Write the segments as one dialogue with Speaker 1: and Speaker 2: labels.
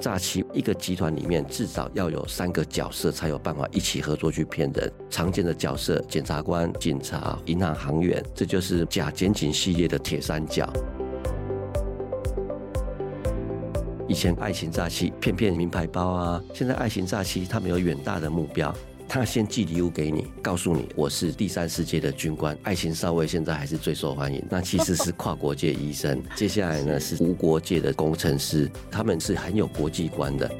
Speaker 1: 诈欺一个集团里面至少要有三个角色才有办法一起合作去骗人。常见的角色：检察官、警察、银行行员，这就是假检警系列的铁三角。以前爱情诈欺骗骗名牌包啊，现在爱情诈欺他们有远大的目标。他先寄礼物给你，告诉你我是第三世界的军官，爱情少尉现在还是最受欢迎。那其实是跨国界医生，接下来呢是无国界的工程师，他们是很有国际观的。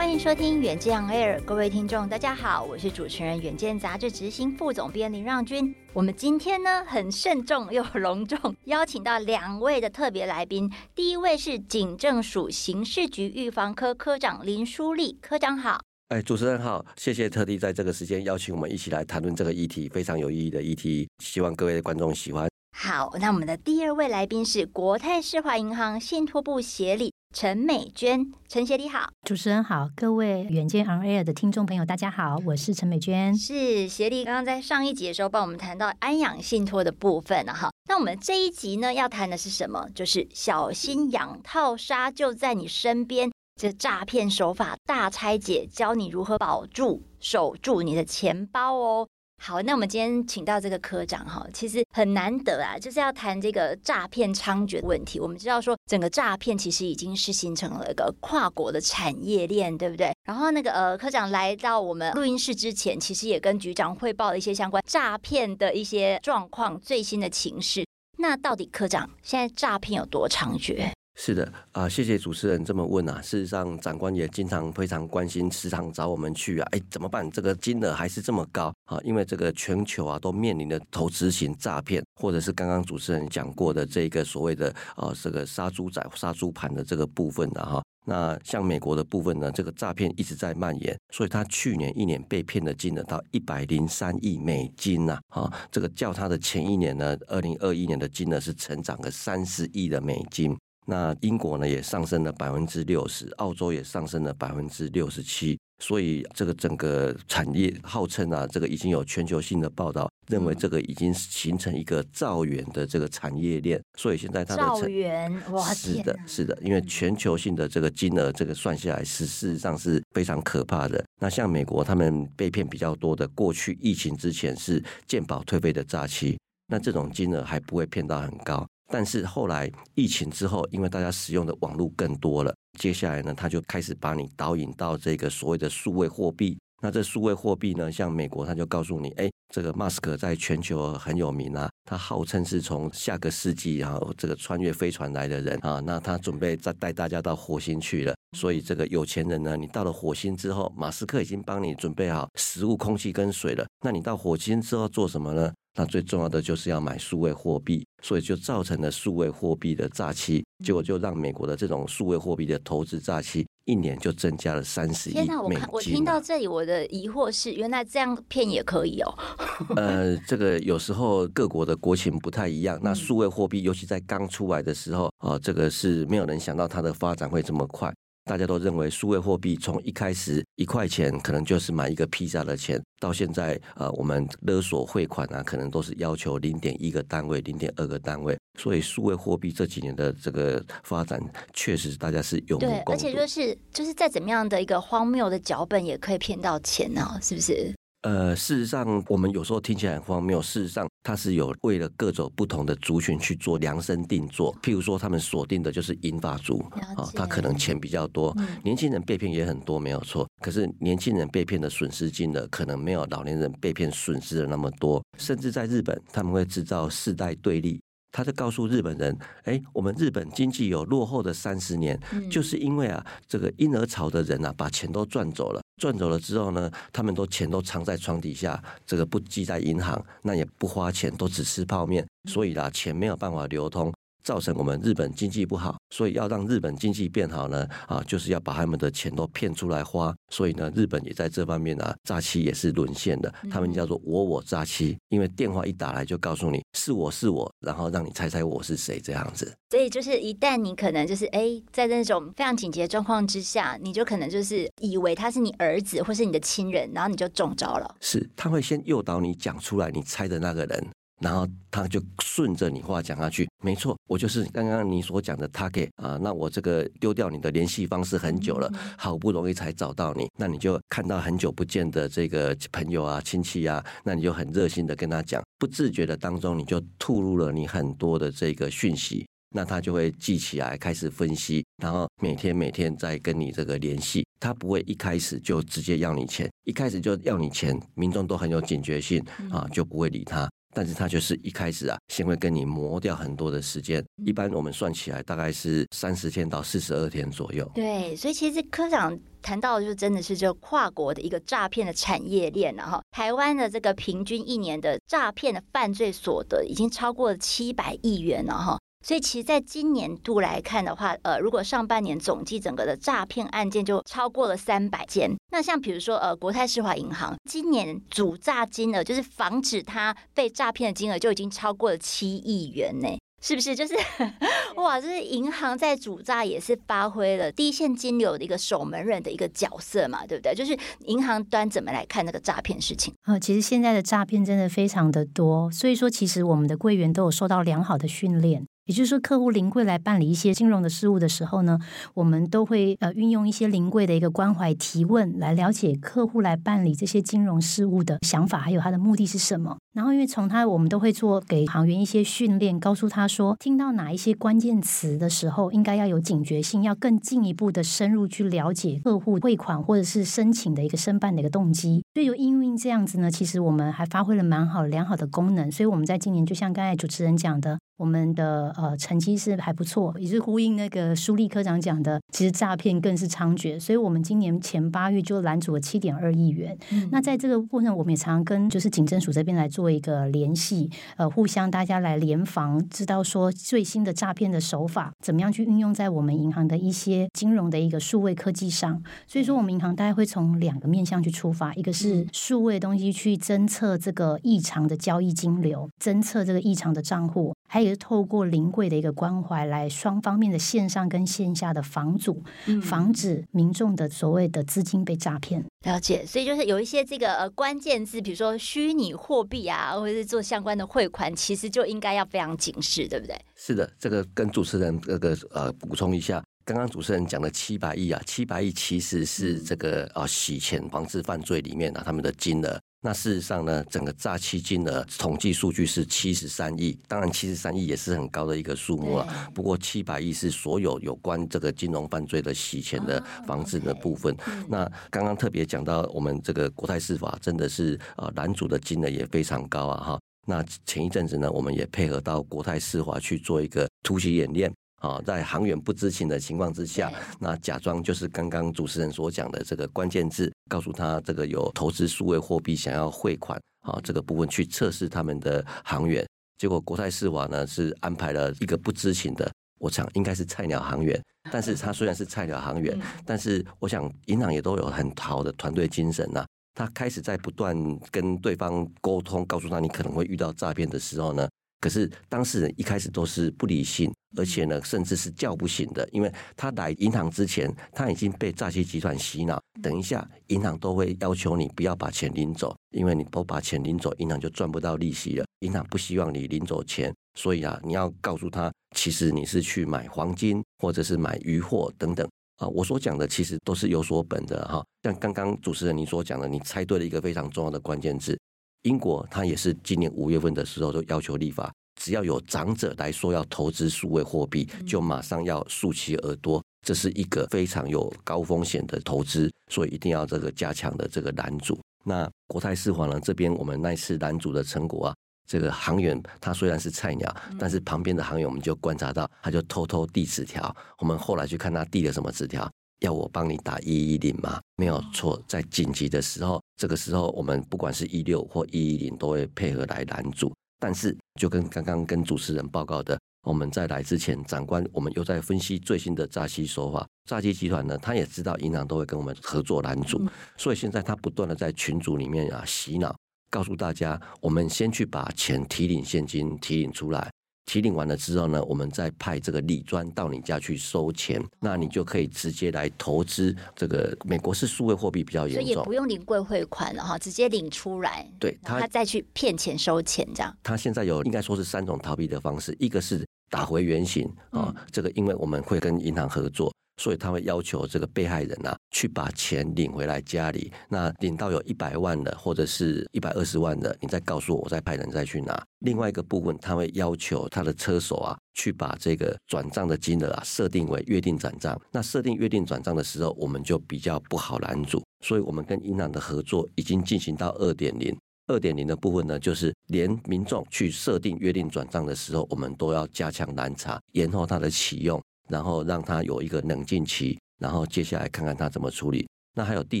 Speaker 2: 收听《远见 Air》，各位听众，大家好，我是主持人《远见》杂志执行副总编林让君。我们今天呢，很慎重又隆重邀请到两位的特别来宾。第一位是警政署刑事局预防科科长林书立科长，好。
Speaker 1: 哎，主持人好，谢谢特地在这个时间邀请我们一起来谈论这个议题，非常有意义的议题，希望各位观众喜欢。
Speaker 2: 好，那我们的第二位来宾是国泰世华银行信托部协理。陈美娟，陈协理好，
Speaker 3: 主持人好，各位远见 On Air 的听众朋友，大家好，我是陈美娟。
Speaker 2: 是协力刚刚在上一集的时候帮我们谈到安养信托的部分了哈。那我们这一集呢要谈的是什么？就是小心养套杀就在你身边，这诈骗手法大拆解，教你如何保住、守住你的钱包哦。好，那我们今天请到这个科长哈，其实很难得啊，就是要谈这个诈骗猖獗的问题。我们知道说，整个诈骗其实已经是形成了一个跨国的产业链，对不对？然后那个呃，科长来到我们录音室之前，其实也跟局长汇报了一些相关诈骗的一些状况、最新的情势。那到底科长现在诈骗有多猖獗？
Speaker 1: 是的啊，谢谢主持人这么问啊。事实上，长官也经常非常关心，时常找我们去啊。哎，怎么办？这个金额还是这么高啊？因为这个全球啊都面临的投资型诈骗，或者是刚刚主持人讲过的这个所谓的啊这个杀猪仔、杀猪盘的这个部分的哈。那像美国的部分呢，这个诈骗一直在蔓延，所以他去年一年被骗的金额到一百零三亿美金呐啊，这个较他的前一年呢，二零二一年的金额是成长了三十亿的美金。那英国呢也上升了百分之六十，澳洲也上升了百分之六十七，所以这个整个产业号称啊，这个已经有全球性的报道认为这个已经形成一个兆元的这个产业链，所以现在它的
Speaker 2: 兆元哇，
Speaker 1: 是的，是的，因为全球性的这个金额，这个算下来是事实上是非常可怕的。那像美国他们被骗比较多的，过去疫情之前是健保退费的诈欺，那这种金额还不会骗到很高。但是后来疫情之后，因为大家使用的网络更多了，接下来呢，他就开始把你导引到这个所谓的数位货币。那这数位货币呢，像美国，他就告诉你，哎，这个马斯克在全球很有名啊，他号称是从下个世纪然后这个穿越飞船来的人啊，那他准备再带大家到火星去了。所以这个有钱人呢，你到了火星之后，马斯克已经帮你准备好食物、空气跟水了。那你到火星之后做什么呢？那最重要的就是要买数位货币，所以就造成了数位货币的诈欺，结果就让美国的这种数位货币的投资诈欺一年就增加了三十亿美金。天哪，我看我
Speaker 2: 听到这里，我的疑惑是，原来这样骗也可以哦。
Speaker 1: 呃，这个有时候各国的国情不太一样。那数位货币，尤其在刚出来的时候啊，这个是没有人想到它的发展会这么快。大家都认为数位货币从一开始一块钱可能就是买一个披萨的钱，到现在呃，我们勒索汇款啊，可能都是要求零点一个单位、零点二个单位。所以数位货币这几年的这个发展，确实大家是有目共睹。
Speaker 2: 对，而且就是就是再怎么样的一个荒谬的脚本，也可以骗到钱呢？是不是？
Speaker 1: 呃，事实上，我们有时候听起来很荒谬。事实上，它是有为了各种不同的族群去做量身定做。譬如说，他们锁定的就是银发族啊，他可能钱比较多。年轻人被骗也很多，没有错。可是年轻人被骗的损失金额可能没有老年人被骗损失的那么多。甚至在日本，他们会制造世代对立。他就告诉日本人：“哎，我们日本经济有落后的三十年，就是因为啊，这个婴儿潮的人啊，把钱都赚走了。赚走了之后呢，他们都钱都藏在床底下，这个不记在银行，那也不花钱，都只吃泡面，所以啦，钱没有办法流通。”造成我们日本经济不好，所以要让日本经济变好呢，啊，就是要把他们的钱都骗出来花。所以呢，日本也在这方面啊，诈欺也是沦陷的。他们叫做“我我诈欺”，因为电话一打来就告诉你是我是我，然后让你猜猜我是谁这样子。
Speaker 2: 所以就是一旦你可能就是哎，在那种非常紧急的状况之下，你就可能就是以为他是你儿子或是你的亲人，然后你就中招了。
Speaker 1: 是，他会先诱导你讲出来，你猜的那个人。然后他就顺着你话讲下去，没错，我就是刚刚你所讲的 target 啊，那我这个丢掉你的联系方式很久了，好不容易才找到你，那你就看到很久不见的这个朋友啊、亲戚啊，那你就很热心的跟他讲，不自觉的当中你就吐露了你很多的这个讯息，那他就会记起来，开始分析，然后每天每天在跟你这个联系，他不会一开始就直接要你钱，一开始就要你钱，民众都很有警觉性啊，就不会理他。但是他就是一开始啊，先会跟你磨掉很多的时间，一般我们算起来大概是三十天到四十二天左右。
Speaker 2: 对，所以其实科长谈到的就真的是这跨国的一个诈骗的产业链了哈。台湾的这个平均一年的诈骗的犯罪所得已经超过了七百亿元了哈。所以其实，在今年度来看的话，呃，如果上半年总计整个的诈骗案件就超过了三百件。那像比如说，呃，国泰世华银行今年主诈金额，就是防止它被诈骗的金额，就已经超过了七亿元呢，是不是？就是 哇，就是银行在主诈也是发挥了第一线金流的一个守门人的一个角色嘛，对不对？就是银行端怎么来看那个诈骗事情？
Speaker 3: 呃，其实现在的诈骗真的非常的多，所以说其实我们的柜员都有受到良好的训练。也就是说，客户临柜来办理一些金融的事务的时候呢，我们都会呃运用一些临柜的一个关怀提问，来了解客户来办理这些金融事务的想法，还有他的目的是什么。然后，因为从他，我们都会做给行员一些训练，告诉他说，听到哪一些关键词的时候，应该要有警觉性，要更进一步的深入去了解客户汇款或者是申请的一个申办的一个动机。所以，就因为这样子呢，其实我们还发挥了蛮好良好的功能。所以，我们在今年就像刚才主持人讲的。我们的呃成绩是还不错，也是呼应那个舒立科长讲的，其实诈骗更是猖獗，所以我们今年前八月就拦阻了七点二亿元。嗯、那在这个过程，我们也常常跟就是警政署这边来做一个联系，呃，互相大家来联防，知道说最新的诈骗的手法怎么样去运用在我们银行的一些金融的一个数位科技上。所以说，我们银行大概会从两个面向去出发，一个是数位东西去侦测这个异常的交易金流，侦测这个异常的账户。还有是透过临柜的一个关怀，来双方面的线上跟线下的防阻，防止民众的所谓的资金被诈骗。
Speaker 2: 了解，所以就是有一些这个呃关键字，比如说虚拟货币啊，或者是做相关的汇款，其实就应该要非常警示，对不对？
Speaker 1: 是的，这个跟主持人这个呃补充一下，刚刚主持人讲的七百亿啊，七百亿其实是这个啊洗钱防治犯罪里面啊他们的金额。那事实上呢，整个诈欺金额统计数据是七十三亿，当然七十三亿也是很高的一个数目了。不过七百亿是所有有关这个金融犯罪的洗钱的防治的部分。那刚刚特别讲到，我们这个国泰世华真的是啊拦阻的金额也非常高啊哈。那前一阵子呢，我们也配合到国泰世华去做一个突袭演练。啊，在行员不知情的情况之下，那假装就是刚刚主持人所讲的这个关键字，告诉他这个有投资数位货币想要汇款，啊，这个部分去测试他们的行员。结果国泰世华呢是安排了一个不知情的，我想应该是菜鸟行员，但是他虽然是菜鸟行员，但是我想银行也都有很好的团队精神呐。他开始在不断跟对方沟通，告诉他你可能会遇到诈骗的时候呢。可是当事人一开始都是不理性，而且呢，甚至是叫不醒的，因为他来银行之前，他已经被诈欺集团洗脑。等一下，银行都会要求你不要把钱领走，因为你不把钱领走，银行就赚不到利息了。银行不希望你领走钱，所以啊，你要告诉他，其实你是去买黄金或者是买鱼货等等啊。我所讲的其实都是有所本的哈。像刚刚主持人你所讲的，你猜对了一个非常重要的关键字。英国，它也是今年五月份的时候就要求立法，只要有长者来说要投资数位货币，就马上要竖起耳朵，这是一个非常有高风险的投资，所以一定要这个加强的这个拦阻。那国泰世华呢这边，我们那次拦阻的成果啊，这个行员他虽然是菜鸟，但是旁边的行员我们就观察到，他就偷偷递纸条，我们后来去看他递了什么纸条。要我帮你打一一零吗？没有错，在紧急的时候，这个时候我们不管是一六或一一零都会配合来拦阻。但是，就跟刚刚跟主持人报告的，我们在来之前，长官我们又在分析最新的诈欺手法。诈欺集团呢，他也知道银行都会跟我们合作拦阻，所以现在他不断的在群组里面啊洗脑，告诉大家，我们先去把钱提领现金提领出来。提领完了之后呢，我们再派这个李专到你家去收钱，那你就可以直接来投资。这个美国是数位货币比较严重，
Speaker 2: 所以也不用领柜汇款了哈，直接领出来，
Speaker 1: 对他，
Speaker 2: 他再去骗钱收钱这样。
Speaker 1: 他现在有应该说是三种逃避的方式，一个是打回原形啊，这个因为我们会跟银行合作。所以他会要求这个被害人啊，去把钱领回来家里。那领到有一百万的，或者是一百二十万的，你再告诉我，我再派人再去拿。另外一个部分，他会要求他的车手啊，去把这个转账的金额啊设定为约定转账。那设定约定转账的时候，我们就比较不好拦阻。所以我们跟银行的合作已经进行到二点零。二点零的部分呢，就是连民众去设定约定转账的时候，我们都要加强拦查，延后它的启用。然后让他有一个冷静期，然后接下来看看他怎么处理。那还有第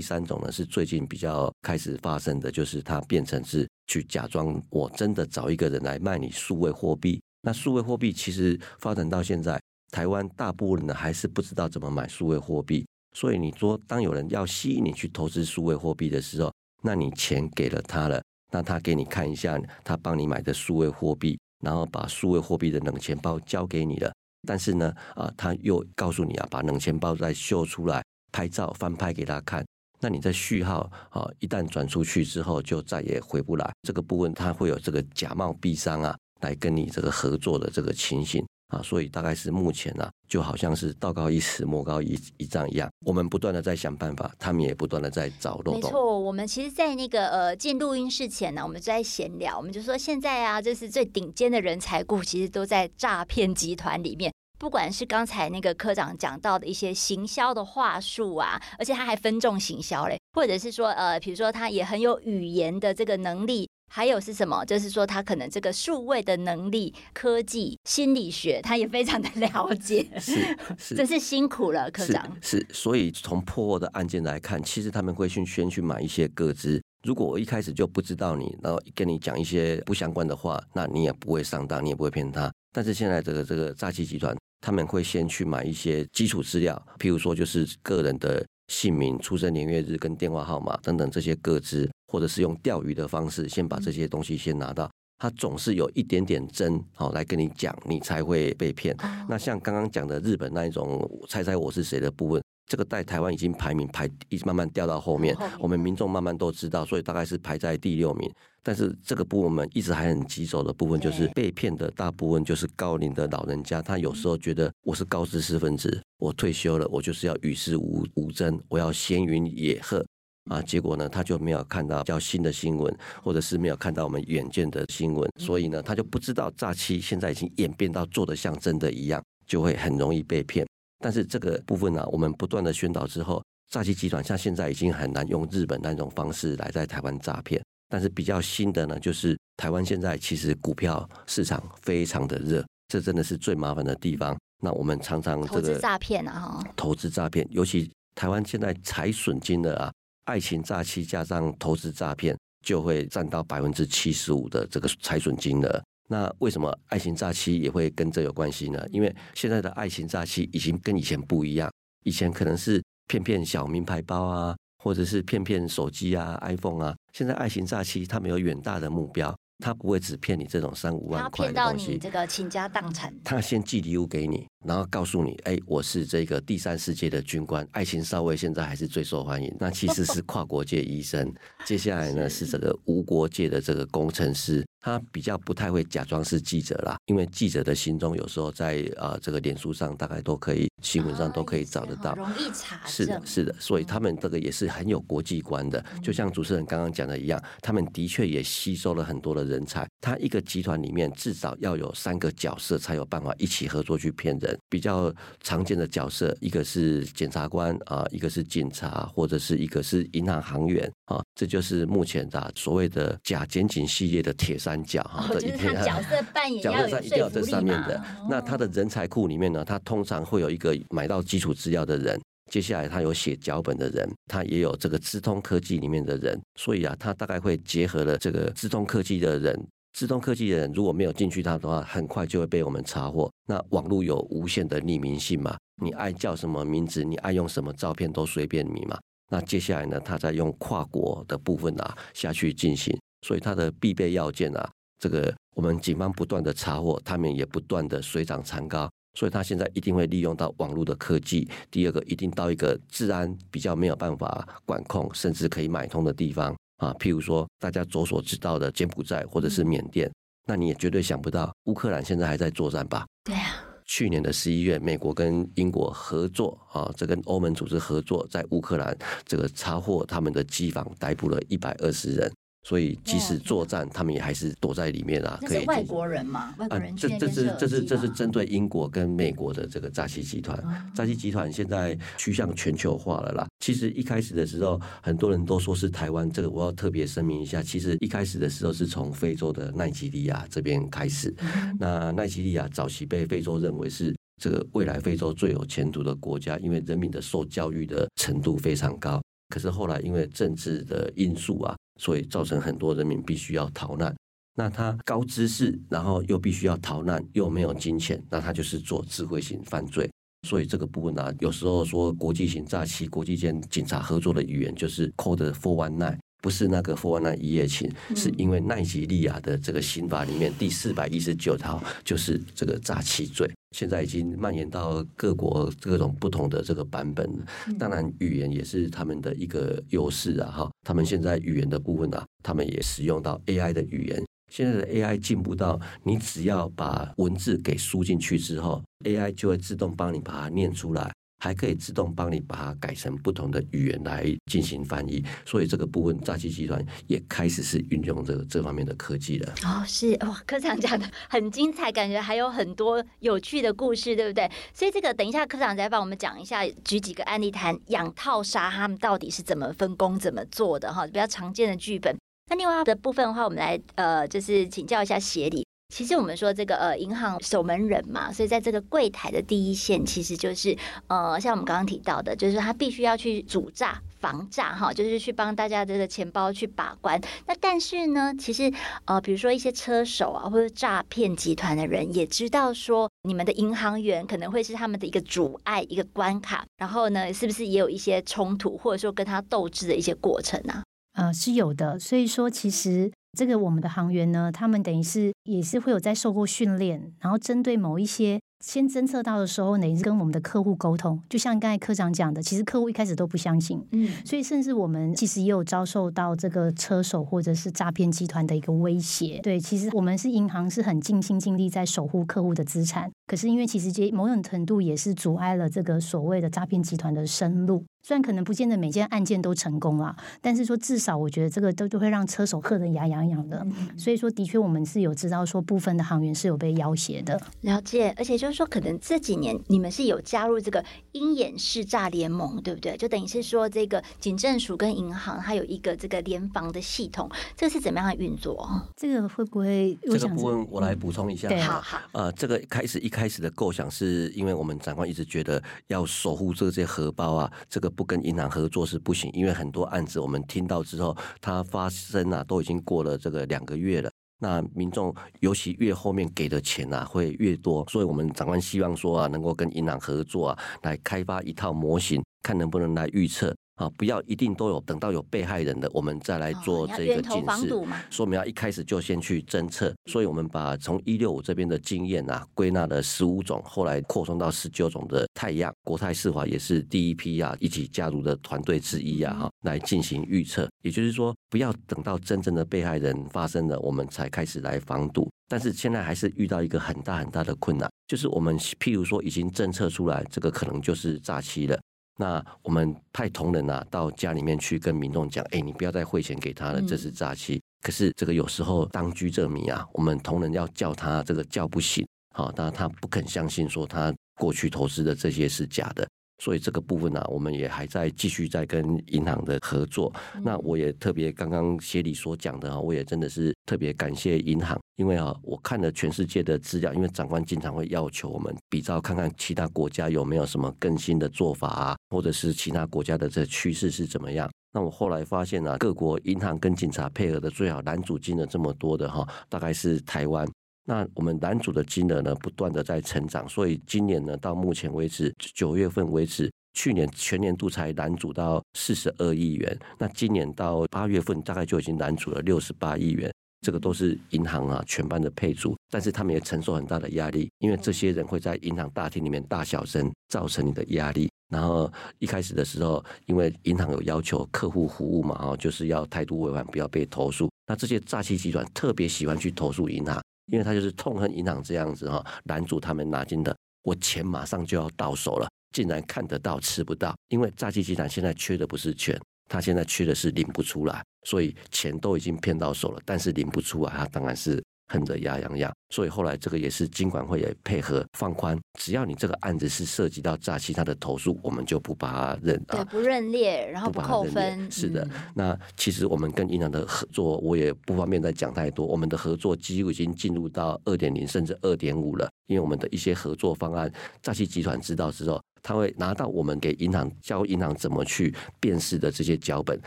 Speaker 1: 三种呢，是最近比较开始发生的，就是他变成是去假装我真的找一个人来卖你数位货币。那数位货币其实发展到现在，台湾大部分人呢还是不知道怎么买数位货币。所以你说，当有人要吸引你去投资数位货币的时候，那你钱给了他了，那他给你看一下他帮你买的数位货币，然后把数位货币的冷钱包交给你了。但是呢，啊，他又告诉你啊，把冷钱包再秀出来，拍照翻拍给他看。那你在序号啊，一旦转出去之后，就再也回不来。这个部分他会有这个假冒币商啊，来跟你这个合作的这个情形啊。所以大概是目前呢、啊，就好像是道高一尺，魔高一一丈一样。我们不断的在想办法，他们也不断的在找漏洞。
Speaker 2: 没错，我们其实，在那个呃进录音室前呢，我们就在闲聊，我们就说现在啊，就是最顶尖的人才库，其实都在诈骗集团里面。不管是刚才那个科长讲到的一些行销的话术啊，而且他还分众行销嘞，或者是说呃，比如说他也很有语言的这个能力，还有是什么？就是说他可能这个数位的能力、科技、心理学，他也非常的 了解。
Speaker 1: 是，是
Speaker 2: 真是辛苦了，科长。
Speaker 1: 是，是，所以从破获的案件来看，其实他们会去先去买一些个资。如果我一开始就不知道你，然后跟你讲一些不相关的话，那你也不会上当，你也不会骗他。但是现在这个这个诈欺集团。他们会先去买一些基础资料，譬如说就是个人的姓名、出生年月日跟电话号码等等这些个资，或者是用钓鱼的方式先把这些东西先拿到。他总是有一点点真好来跟你讲，你才会被骗。那像刚刚讲的日本那一种猜猜我是谁的部分。这个在台湾已经排名排一直慢慢掉到后面，我们民众慢慢都知道，所以大概是排在第六名。但是这个部分我们一直还很棘手的部分，就是被骗的大部分就是高龄的老人家，他有时候觉得我是高知识分子，我退休了，我就是要与世无无争，我要闲云野鹤啊。结果呢，他就没有看到较新的新闻，或者是没有看到我们远见的新闻，所以呢，他就不知道诈欺现在已经演变到做的像真的一样，就会很容易被骗。但是这个部分呢、啊，我们不断的宣导之后，诈欺集团像现在已经很难用日本那种方式来在台湾诈骗。但是比较新的呢，就是台湾现在其实股票市场非常的热，这真的是最麻烦的地方。那我们常常这个
Speaker 2: 投资诈骗啊，哈，
Speaker 1: 投资诈骗，尤其台湾现在财损金额啊，爱情诈欺加上投资诈骗，就会占到百分之七十五的这个财损金额。那为什么爱情诈欺也会跟这有关系呢？因为现在的爱情诈欺已经跟以前不一样，以前可能是骗骗小名牌包啊，或者是骗骗手机啊、iPhone 啊，现在爱情诈欺他们有远大的目标。他不会只骗你这种三五万块的东西，他骗到你
Speaker 2: 这个倾家荡产。
Speaker 1: 他先寄礼物给你，然后告诉你，哎，我是这个第三世界的军官，爱情少尉现在还是最受欢迎。那其实是跨国界医生。接下来呢是这个无国界的这个工程师，他比较不太会假装是记者啦，因为记者的心中有时候在啊、呃、这个脸书上大概都可以，新闻上都可以找得到，
Speaker 2: 哦、容易查。
Speaker 1: 是的，是的，所以他们这个也是很有国际观的，就像主持人刚刚讲的一样，他们的确也吸收了很多的人。才，他一个集团里面至少要有三个角色才有办法一起合作去骗人。比较常见的角色，一个是检察官啊，一个是警察，或者是一个是银行行员啊，这就是目前的所谓的假检警系列的铁三角哈。
Speaker 2: 哦，就是他角色扮演。角色一定要这上面的。那他的人才库里面呢，他通常会有一个买到基础资料的人。接下来，他有写脚本的人，他也有这个资通科技里面的人，所以啊，他大概会结合了这个资通科技的人。资通科技的人如果没有进去他的话，很快就会被我们查获。那网络有无限的匿名性嘛，你爱叫什么名字，你爱用什么照片都随便你嘛。那接下来呢，他再用跨国的部分啊下去进行，所以它的必备要件啊，
Speaker 1: 这个我们警方不断的查获，他们也不断的水涨船高，所以他现在一定会利用到网络的科技。第二个，一定到一个治安比较没有办法管控，甚至可以买通的地方啊，譬如说大家所所知道的柬埔寨或者是缅甸，那你也绝对想不到乌克兰现在还在作战吧？
Speaker 2: 对啊。
Speaker 1: 去年的十一月，美国跟英国合作啊，这跟欧盟组织合作，在乌克兰这个查获他们的机房，逮捕了一百二十人。所以即使作战，他们也还是躲在里面啊。可以。
Speaker 2: 外国人嘛，外国人。这
Speaker 1: 这是这是这是针对英国跟美国的这个扎西集团。诈欺集团现在趋向全球化了啦。其实一开始的时候，很多人都说是台湾，这个我要特别声明一下。其实一开始的时候是从非洲的奈及利亚这边开始。那奈及利亚早期被非洲认为是这个未来非洲最有前途的国家，因为人民的受教育的程度非常高。可是后来因为政治的因素啊。所以造成很多人民必须要逃难，那他高知识，然后又必须要逃难，又没有金钱，那他就是做智慧型犯罪。所以这个部分呢、啊，有时候说国际型诈欺，国际间警察合作的语言就是 Code for one night。不是那个 four one nine 一夜情，是因为奈及利亚的这个刑法里面第四百一十九条就是这个诈欺罪，现在已经蔓延到各国各种不同的这个版本。当然，语言也是他们的一个优势啊！哈，他们现在语言的部分啊，他们也使用到 AI 的语言。现在的 AI 进步到，你只要把文字给输进去之后，AI 就会自动帮你把它念出来。还可以自动帮你把它改成不同的语言来进行翻译，所以这个部分诈欺集团也开始是运用这个这方面的科技了。
Speaker 2: 哦，是哇，科长讲的很精彩，感觉还有很多有趣的故事，对不对？所以这个等一下科长再帮我们讲一下，举几个案例谈养套杀他们到底是怎么分工、怎么做的哈，比较常见的剧本。那另外的部分的话，我们来呃，就是请教一下协理。其实我们说这个呃银行守门人嘛，所以在这个柜台的第一线，其实就是呃像我们刚刚提到的，就是他必须要去阻诈防诈哈，就是去帮大家这个钱包去把关。那但是呢，其实呃比如说一些车手啊，或者诈骗集团的人也知道说，你们的银行员可能会是他们的一个阻碍一个关卡，然后呢，是不是也有一些冲突，或者说跟他斗智的一些过程啊？
Speaker 3: 呃，是有的。所以说，其实。这个我们的行员呢，他们等于是也是会有在受过训练，然后针对某一些先侦测到的时候，等于是跟我们的客户沟通。就像刚才科长讲的，其实客户一开始都不相信，嗯，所以甚至我们其实也有遭受到这个车手或者是诈骗集团的一个威胁。对，其实我们是银行，是很尽心尽力在守护客户的资产，可是因为其实这某种程度也是阻碍了这个所谓的诈骗集团的生路。虽然可能不见得每件案件都成功了，但是说至少我觉得这个都都会让车手喝得牙痒痒的。所以说，的确我们是有知道说部分的航员是有被要挟的。
Speaker 2: 了解，而且就是说，可能这几年你们是有加入这个鹰眼识诈联盟，对不对？就等于是说，这个警政署跟银行它有一个这个联防的系统，这个是怎么样的运作？
Speaker 3: 这个会不会？
Speaker 1: 这个部分我来补充一下。
Speaker 2: 好好。
Speaker 1: 呃，这个开始一开始的构想是因为我们长官一直觉得要守护这些荷包啊，这个。不跟银行合作是不行，因为很多案子我们听到之后，它发生啊，都已经过了这个两个月了。那民众尤其越后面给的钱啊会越多，所以我们长官希望说啊，能够跟银行合作啊，来开发一套模型，看能不能来预测。啊，不要一定都有，等到有被害人的，我们再来做这个警示。说明要一开始就先去侦测，所以我们把从一六五这边的经验啊，归纳了十五种，后来扩充到十九种的太阳。国泰世华也是第一批啊，一起加入的团队之一啊，哈，来进行预测。也就是说，不要等到真正的被害人发生了，我们才开始来防堵。但是现在还是遇到一个很大很大的困难，就是我们譬如说已经侦测出来，这个可能就是诈欺了。那我们派同仁啊到家里面去跟民众讲，哎，你不要再汇钱给他了，这是诈欺。嗯、可是这个有时候当局者迷啊，我们同仁要叫他这个叫不醒，好，但他不肯相信说他过去投资的这些是假的。所以这个部分呢、啊，我们也还在继续在跟银行的合作。那我也特别刚刚协理所讲的啊，我也真的是特别感谢银行，因为啊，我看了全世界的资料，因为长官经常会要求我们比照看看其他国家有没有什么更新的做法啊，或者是其他国家的这趋势是怎么样。那我后来发现啊，各国银行跟警察配合的最好，拦阻金额这么多的哈，大概是台湾。那我们拦阻的金额呢，不断的在成长，所以今年呢，到目前为止九月份为止，去年全年度才拦阻到四十二亿元，那今年到八月份大概就已经拦阻了六十八亿元。这个都是银行啊全班的配组，但是他们也承受很大的压力，因为这些人会在银行大厅里面大小声，造成你的压力。然后一开始的时候，因为银行有要求客户服务嘛，哈，就是要态度委婉，不要被投诉。那这些诈欺集团特别喜欢去投诉银行，因为他就是痛恨银行这样子哈，拦阻他们拿金的，我钱马上就要到手了，竟然看得到吃不到。因为诈欺集团现在缺的不是钱，他现在缺的是领不出来，所以钱都已经骗到手了，但是领不出来，他当然是。恨得牙痒痒，所以后来这个也是金管会也配合放宽，只要你这个案子是涉及到诈欺，他的投诉我们就不把它认啊，
Speaker 2: 不认列，然后不扣分。
Speaker 1: 是的，那其实我们跟银行的合作，我也不方便再讲太多。我们的合作几乎已经进入到二点零甚至二点五了，因为我们的一些合作方案，诈欺集团知道之后，他会拿到我们给银行教银行怎么去辨识的这些脚本，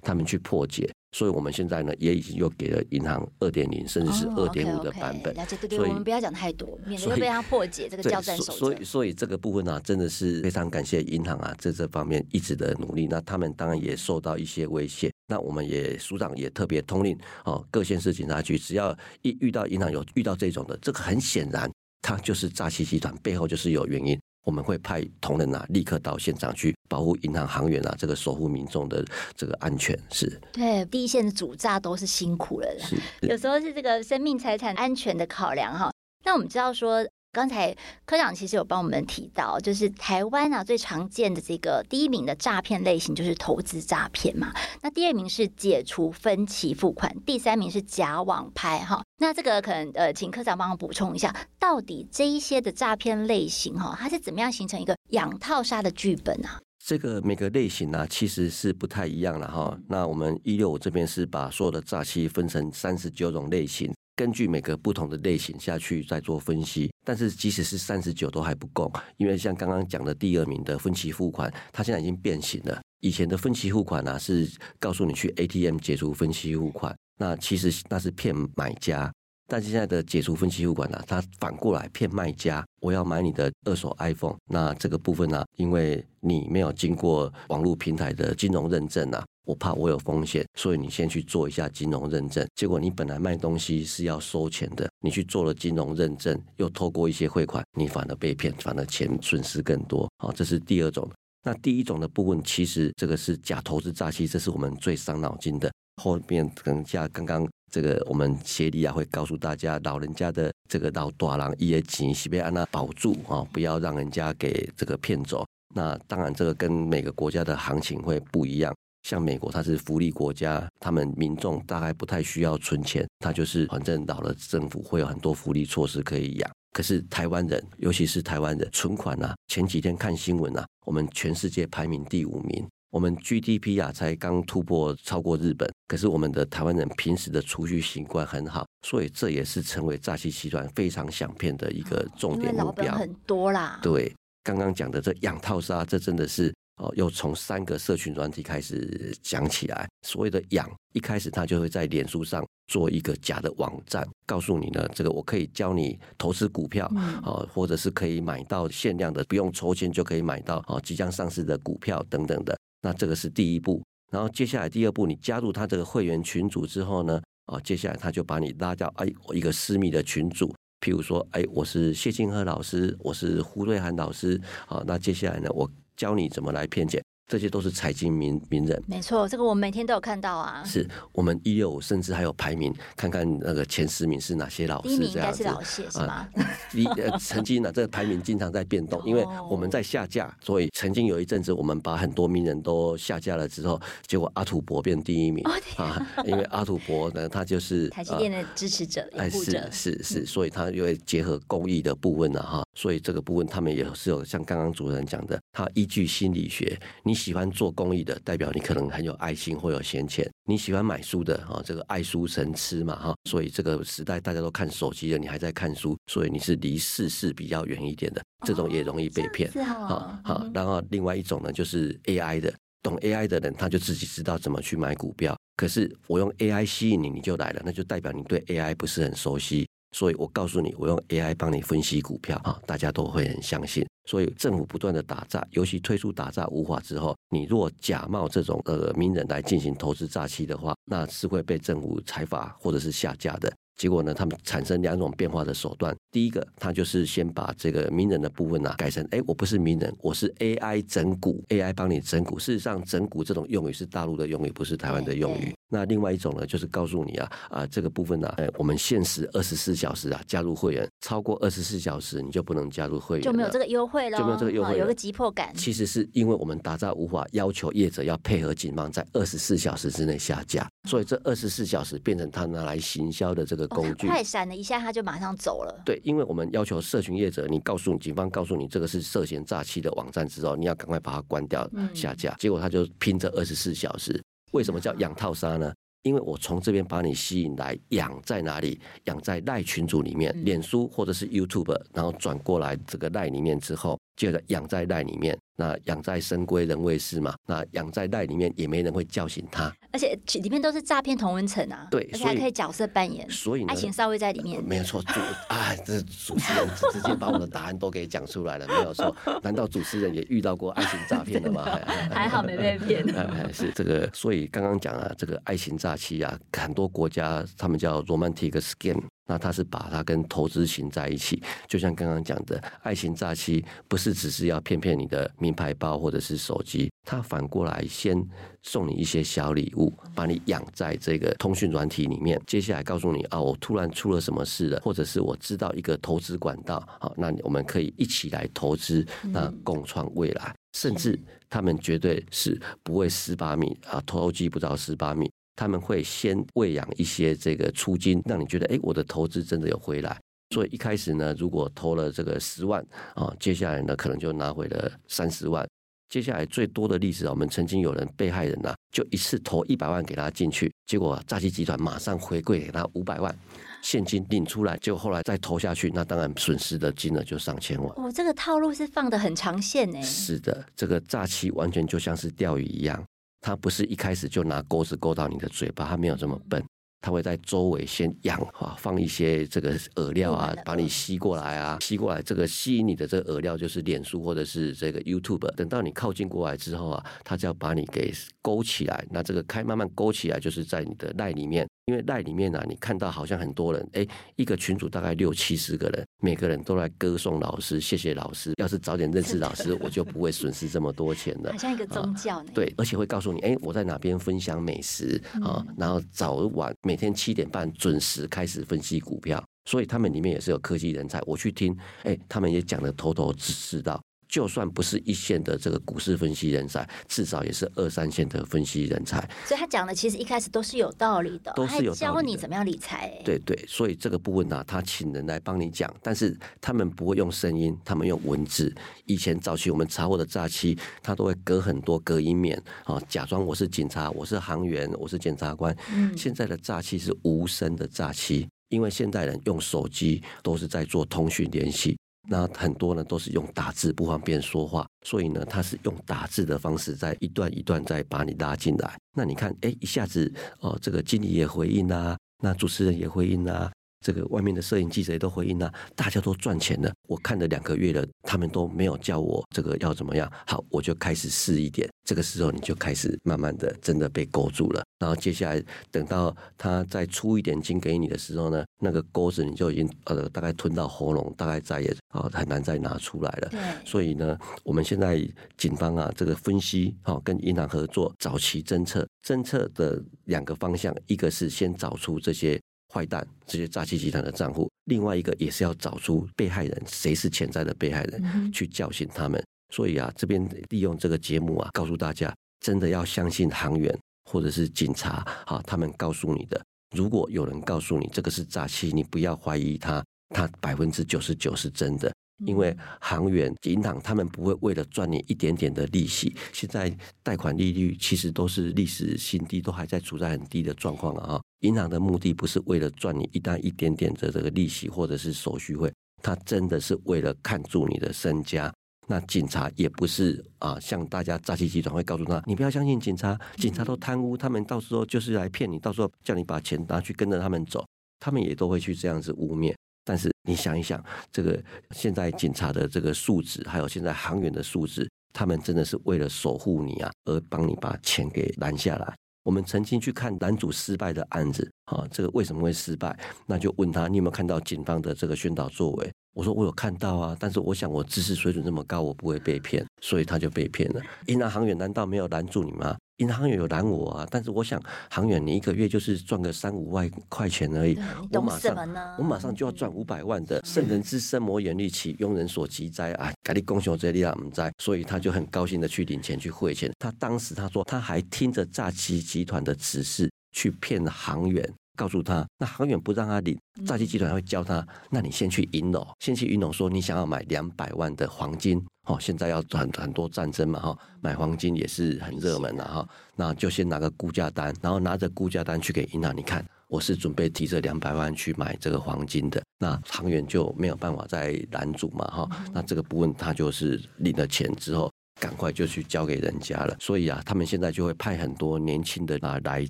Speaker 1: 他们去破解。所以我们现在呢，也已经又给了银行二点零，甚至是二点五的版本。
Speaker 2: 了解，对对，我们不要讲太多，免得被他破解这个交战手册。
Speaker 1: 所以，所以这个部分呢、啊，真的是非常感谢银行啊，在这方面一直的努力。那他们当然也受到一些威胁。那我们也署长也特别通令哦，各县市警察局，只要一遇到银行有遇到这种的，这个很显然，它就是诈欺集团，背后就是有原因。我们会派同仁啊，立刻到现场去保护银行行员啊，这个守护民众的这个安全是。
Speaker 2: 对，第一线的主诈都是辛苦了，是，有时候是这个生命财产安全的考量哈。那我们知道说。刚才科长其实有帮我们提到，就是台湾啊最常见的这个第一名的诈骗类型就是投资诈骗嘛。那第二名是解除分期付款，第三名是假网拍哈。那这个可能呃，请科长帮我补充一下，到底这一些的诈骗类型哈，它是怎么样形成一个养套杀的剧本啊？
Speaker 1: 这个每个类型呢、其实是不太一样的哈。那我们一六五这边是把所有的诈欺分成三十九种类型。根据每个不同的类型下去再做分析，但是即使是三十九都还不够，因为像刚刚讲的第二名的分期付款，它现在已经变形了。以前的分期付款呢、是告诉你去 ATM 解除分期付款，那其实那是骗买家。但现在的解除分期付款呢、啊，它反过来骗卖家，我要买你的二手 iPhone，那这个部分呢、因为你没有经过网络平台的金融认证啊。我怕我有风险，所以你先去做一下金融认证。结果你本来卖东西是要收钱的，你去做了金融认证，又透过一些汇款，你反而被骗，反而钱损失更多。好，这是第二种。那第一种的部分，其实这个是假投资诈欺，这是我们最伤脑筋的。后面可能像刚刚这个，我们协理啊会告诉大家，老人家的这个老大郎一夜情，是被按那保住啊，不要让人家给这个骗走。那当然，这个跟每个国家的行情会不一样。像美国，它是福利国家，他们民众大概不太需要存钱，他就是反正老了，政府会有很多福利措施可以养。可是台湾人，尤其是台湾人，存款啊，前几天看新闻啊，我们全世界排名第五名，我们 GDP 啊才刚突破超过日本。可是我们的台湾人平时的储蓄习惯很好，所以这也是成为诈欺集团非常想骗的一个重点目标。
Speaker 2: 很多啦。
Speaker 1: 对，刚刚讲的这养套杀，这真的是。哦，又从三个社群软体开始讲起来。所谓的养，一开始他就会在脸书上做一个假的网站，告诉你呢，这个我可以教你投资股票，哦，或者是可以买到限量的，不用抽签就可以买到哦，即将上市的股票等等的。那这个是第一步。然后接下来第二步，你加入他这个会员群组之后呢，啊，接下来他就把你拉到哎一个私密的群组，譬如说，哎，我是谢金河老师，我是胡瑞涵老师，啊，那接下来呢，我。教你怎么来骗钱。这些都是财经名名人，
Speaker 2: 没错，这个我们每天都有看到啊。
Speaker 1: 是我们一六五，甚至还有排名，看看那个前十名是哪些老师。
Speaker 2: 第一名应该是老谢是吗？
Speaker 1: 第呃，曾经呢，这个排名经常在变动，因为我们在下架，所以曾经有一阵子，我们把很多名人都下架了之后，结果阿土伯变第一名啊，因为阿土伯呢，他就是
Speaker 2: 台积电的支持者、拥护者，
Speaker 1: 是是是，所以他又会结合公益的部分了哈，所以这个部分他们也是有像刚刚主持人讲的，他依据心理学，你喜欢做公益。的代表你可能很有爱心或有闲钱，你喜欢买书的啊，这个爱书神痴嘛哈，所以这个时代大家都看手机了，你还在看书，所以你是离世事比较远一点的，这种也容易被骗。好，好，然后另外一种呢，就是 AI 的，懂 AI 的人他就自己知道怎么去买股票，可是我用 AI 吸引你，你就来了，那就代表你对 AI 不是很熟悉，所以我告诉你，我用 AI 帮你分析股票啊，大家都会很相信。所以政府不断的打诈，尤其推出打诈无法之后，你若假冒这种呃名人来进行投资诈欺的话，那是会被政府裁罚或者是下架的。结果呢，他们产生两种变化的手段。第一个，他就是先把这个名人的部分啊改成，哎，我不是名人，我是 AI 整蛊，AI 帮你整蛊。事实上，整蛊这种用语是大陆的用语，不是台湾的用语。那另外一种呢，就是告诉你啊啊，这个部分呢、啊，哎，我们限时二十四小时啊加入会员，超过二十四小时你就不能加入会员，就
Speaker 2: 没有这个优惠了，
Speaker 1: 就没有这个优惠、哦，
Speaker 2: 有个急迫感。
Speaker 1: 其实是因为我们打造无法要求业者要配合警方在二十四小时之内下架，所以这二十四小时变成他拿来行销的这个工具。哦、
Speaker 2: 快闪。一下他就马上走了。
Speaker 1: 对，因为我们要求社群业者，你告诉你警方告诉你这个是涉嫌诈欺的网站之后，你要赶快把它关掉下架。结果他就拼着二十四小时。为什么叫养套杀呢？因为我从这边把你吸引来，养在哪里？养在赖群组里面，脸书或者是 YouTube，然后转过来这个赖里面之后。接着养在袋里面，那养在深闺人未识嘛，那养在袋里面也没人会叫醒他，
Speaker 2: 而且里面都是诈骗同文层啊，
Speaker 1: 对，
Speaker 2: 而且还可以角色扮演，
Speaker 1: 所以
Speaker 2: 爱情稍微在里面，
Speaker 1: 呃、没有错，主啊，这主持人直接把我的答案都给讲出来了，没有错，难道主持人也遇到过爱情诈骗的吗？
Speaker 2: 还好没被骗，
Speaker 1: 还 是这个，所以刚刚讲啊，这个爱情诈欺啊，很多国家他们叫 romantic scam。那他是把它跟投资型在一起，就像刚刚讲的，爱情诈欺不是只是要骗骗你的名牌包或者是手机，他反过来先送你一些小礼物，把你养在这个通讯软体里面，接下来告诉你啊，我突然出了什么事了，或者是我知道一个投资管道，好，那我们可以一起来投资，那共创未来，甚至他们绝对是不会十八米啊，偷鸡不到十八米。他们会先喂养一些这个出金，让你觉得，哎，我的投资真的有回来。所以一开始呢，如果投了这个十万啊，接下来呢可能就拿回了三十万。接下来最多的例子啊，我们曾经有人被害人呐，就一次投一百万给他进去，结果诈欺集团马上回馈给他五百万现金领出来，就后来再投下去，那当然损失的金额就上千万。
Speaker 2: 哦，这个套路是放的很长线呢。
Speaker 1: 是的，这个诈欺完全就像是钓鱼一样。他不是一开始就拿钩子勾到你的嘴巴，它没有这么笨，它会在周围先养啊，放一些这个饵料啊，把你吸过来啊，吸过来这个吸引你的这个饵料就是脸书或者是这个 YouTube，等到你靠近过来之后啊，它就要把你给勾起来，那这个开慢慢勾起来，就是在你的赖里面。因为赖里面呢、啊，你看到好像很多人，哎，一个群组大概六七十个人，每个人都来歌颂老师，谢谢老师。要是早点认识老师，我就不会损失这么多钱了。
Speaker 2: 好像一个宗教呢、啊。
Speaker 1: 对，而且会告诉你，哎，我在哪边分享美食啊，然后早晚每天七点半准时开始分析股票。所以他们里面也是有科技人才，我去听，哎，他们也讲的头头是道。就算不是一线的这个股市分析人才，至少也是二三线的分析人才。
Speaker 2: 所以他讲的其实一开始都是有道理的，
Speaker 1: 都是有
Speaker 2: 教你怎么样理财。
Speaker 1: 对对，所以这个部分呢、啊，他请人来帮你讲，但是他们不会用声音，他们用文字。以前早期我们查获的诈欺，他都会隔很多隔音面啊，假装我是警察，我是行员，我是检察官。嗯，现在的诈欺是无声的诈欺，因为现代人用手机都是在做通讯联系。那很多呢都是用打字，不方便说话，所以呢他是用打字的方式，在一段一段再把你拉进来。那你看，哎，一下子哦，这个经理也回应啊，那主持人也回应啊。这个外面的摄影记者也都回应了，大家都赚钱了。我看了两个月了，他们都没有叫我这个要怎么样。好，我就开始试一点。这个时候你就开始慢慢的真的被勾住了。然后接下来等到他再出一点金给你的时候呢，那个钩子你就已经呃大概吞到喉咙，大概再也啊很难再拿出来了。所以呢，我们现在警方啊这个分析啊跟银行合作早期侦测，侦测的两个方向，一个是先找出这些。坏蛋，这些诈欺集团的账户，另外一个也是要找出被害人，谁是潜在的被害人，去教训他们。所以啊，这边利用这个节目啊，告诉大家，真的要相信行员或者是警察啊，他们告诉你的。如果有人告诉你这个是诈欺，你不要怀疑他，他百分之九十九是真的。因为行员、银行他们不会为了赚你一点点的利息，现在贷款利率其实都是历史新低，都还在处在很低的状况啊。银行的目的不是为了赚你一单一点点的这个利息或者是手续费，他真的是为了看住你的身家。那警察也不是啊，像大家诈欺集团会告诉他，你不要相信警察，警察都贪污，他们到时候就是来骗你，到时候叫你把钱拿去跟着他们走，他们也都会去这样子污蔑。但是你想一想，这个现在警察的这个素质，还有现在航员的素质，他们真的是为了守护你啊，而帮你把钱给拦下来。我们曾经去看男主失败的案子，啊，这个为什么会失败？那就问他，你有没有看到警方的这个宣导作为？我说我有看到啊，但是我想我知识水准这么高，我不会被骗，所以他就被骗了。银行行员难道没有拦住你吗？银行也有拦我啊，但是我想，行员你一个月就是赚个三五万块钱而已，
Speaker 2: 我马上？
Speaker 1: 我马上就要赚五百万的。圣人之生，磨眼力起，庸人所急哉啊！赶紧恭喜这里啊，我们在，所以他就很高兴的去领钱去汇钱。他当时他说他还听着诈欺集团的指示去骗行员。告诉他，那行远不让他领，诈欺集团会教他，那你先去银楼，先去银楼说你想要买两百万的黄金，哦，现在要很很多战争嘛，哈，买黄金也是很热门的哈，那就先拿个估价单，然后拿着估价单去给银行，你看我是准备提这两百万去买这个黄金的，那行远就没有办法再拦阻嘛，哈，那这个部分他就是领了钱之后。赶快就去交给人家了，所以啊，他们现在就会派很多年轻的啊来